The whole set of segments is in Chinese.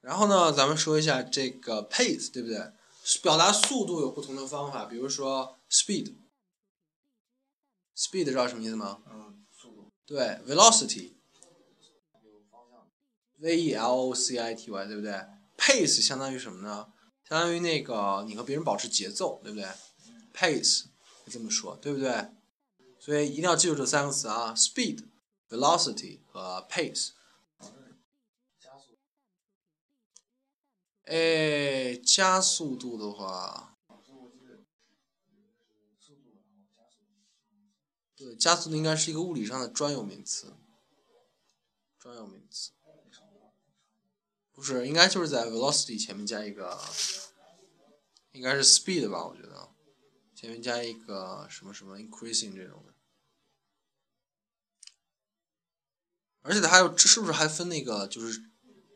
然后呢，咱们说一下这个 pace，对不对？表达速度有不同的方法，比如说 speed。speed 知道什么意思吗？嗯，速度。对，velocity。有方向。v e l o c i t y，对不对？pace 相当于什么呢？相当于那个你和别人保持节奏，对不对？pace 就这么说，对不对？所以一定要记住这三个词啊：speed、velocity 和 pace。加速。哎，加速度的话，对，加速度应该是一个物理上的专有名词。专有名词。不是，应该就是在 velocity 前面加一个，应该是 speed 吧？我觉得，前面加一个什么什么 increasing 这种的。而且它还有，这是不是还分那个就是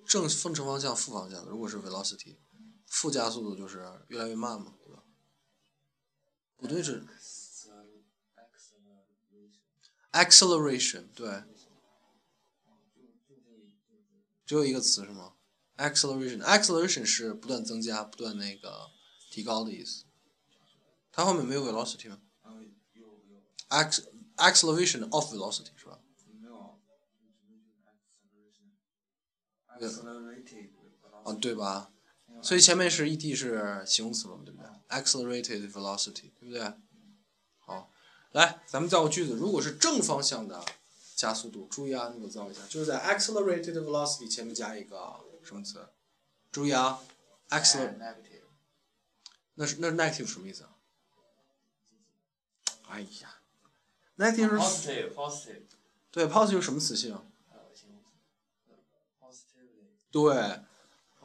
正正正方向、负方向？如果是 velocity，负加速度就是越来越慢嘛，对吧？不对，是 acceleration，对，只有一个词是吗？acceleration，acceleration 是不断增加、不断那个提高的意思。它后面没有 velocity 吗？acceleration of velocity 是吧？没有。哦，对吧？所以前面是 e-d 是形容词嘛，对不对？accelerated velocity，对不对？好，来，咱们造个句子。如果是正方向的加速度，注意啊，你给我造一下，就是在 accelerated velocity 前面加一个。什么词？注意啊，accelerate。那是那是 negative 什么意思啊？哎呀，negative 是 positive positive。对，positive 什么词性？对，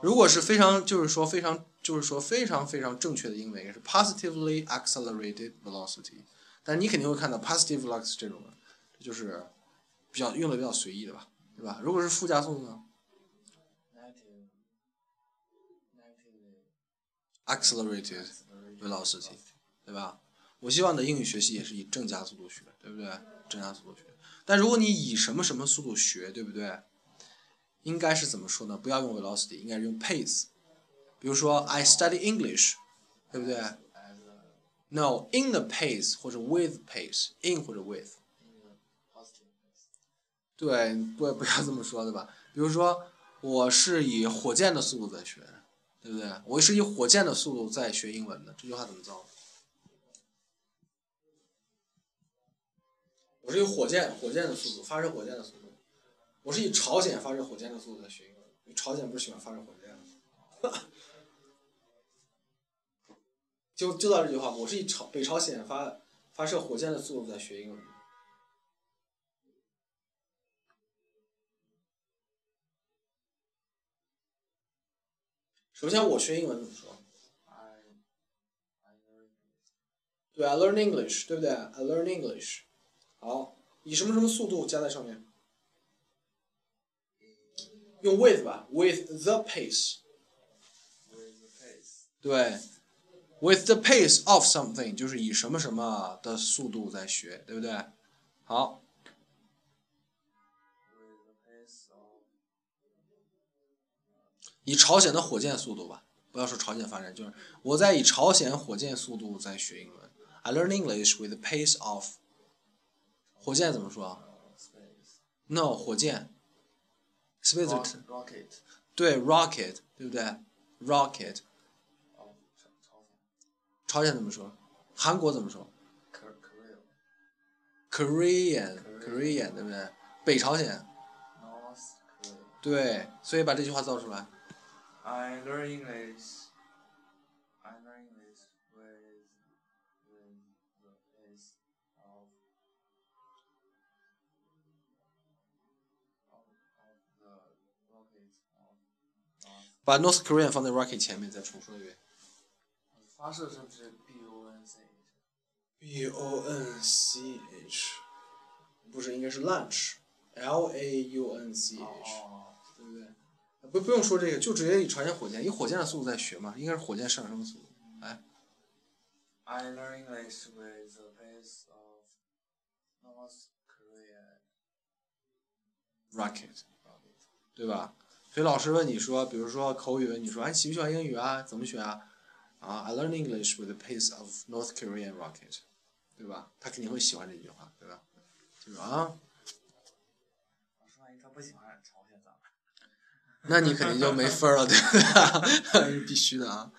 如果是非常就是说非常就是说非常非常正确的英文也是 positively accelerated velocity，但你肯定会看到 positive velocity 这种的，就是比较用的比较随意的吧，对吧？如果是负加速度呢？Accelerated velocity，对吧？我希望你的英语学习也是以正加速度学，对不对？正加速度学。但如果你以什么什么速度学，对不对？应该是怎么说呢？不要用 velocity，应该是用 pace。比如说，I study English，对不对？No，in the pace 或者 with pace，in 或者 with。对，不不要这么说，对吧？比如说，我是以火箭的速度在学。对不对？我是以火箭的速度在学英文的，这句话怎么造？我是以火箭火箭的速度发射火箭的速度，我是以朝鲜发射火箭的速度在学英文。朝鲜不是喜欢发射火箭吗？就就到这句话，我是以朝北朝鲜发发射火箭的速度在学英文。首先，我学英文怎么说？对，I learn English，对不对？I learn English。好，以什么什么速度加在上面？用 with 吧，with the pace。对，with the pace of something，就是以什么什么的速度在学，对不对？好。以朝鲜的火箭速度吧，不要说朝鲜发展，就是我在以朝鲜火箭速度在学英文。I learn English with the pace of。火箭怎么说？No，火箭。Space。Rocket。对，rocket，对不对？Rocket。朝鲜怎么说？韩国怎么说？Korean，Korean，对不对？北朝鲜。对，所以把这句话造出来。I learn English. I learn English with with the pace 把 North Korean 放在 rocket 前面，再重说一遍。发射是不是 B O N C H？B O N C H，不是，应该是 launch，L A U N C H 对。不对不不用说这个，就直接以朝鲜火箭，以火箭的速度在学嘛，应该是火箭上升的速度。哎。I learn English with the pace of North Korean rocket，对吧？所以老师问你说，比如说口语，你说哎喜不喜欢英语啊？怎么学啊？啊，I learn English with the pace of North Korean rocket，对吧？他肯定会喜欢这句话，对吧？记住啊，老师万一他不喜欢朝鲜咋办？那你肯定就没分了，对不对？必须的啊。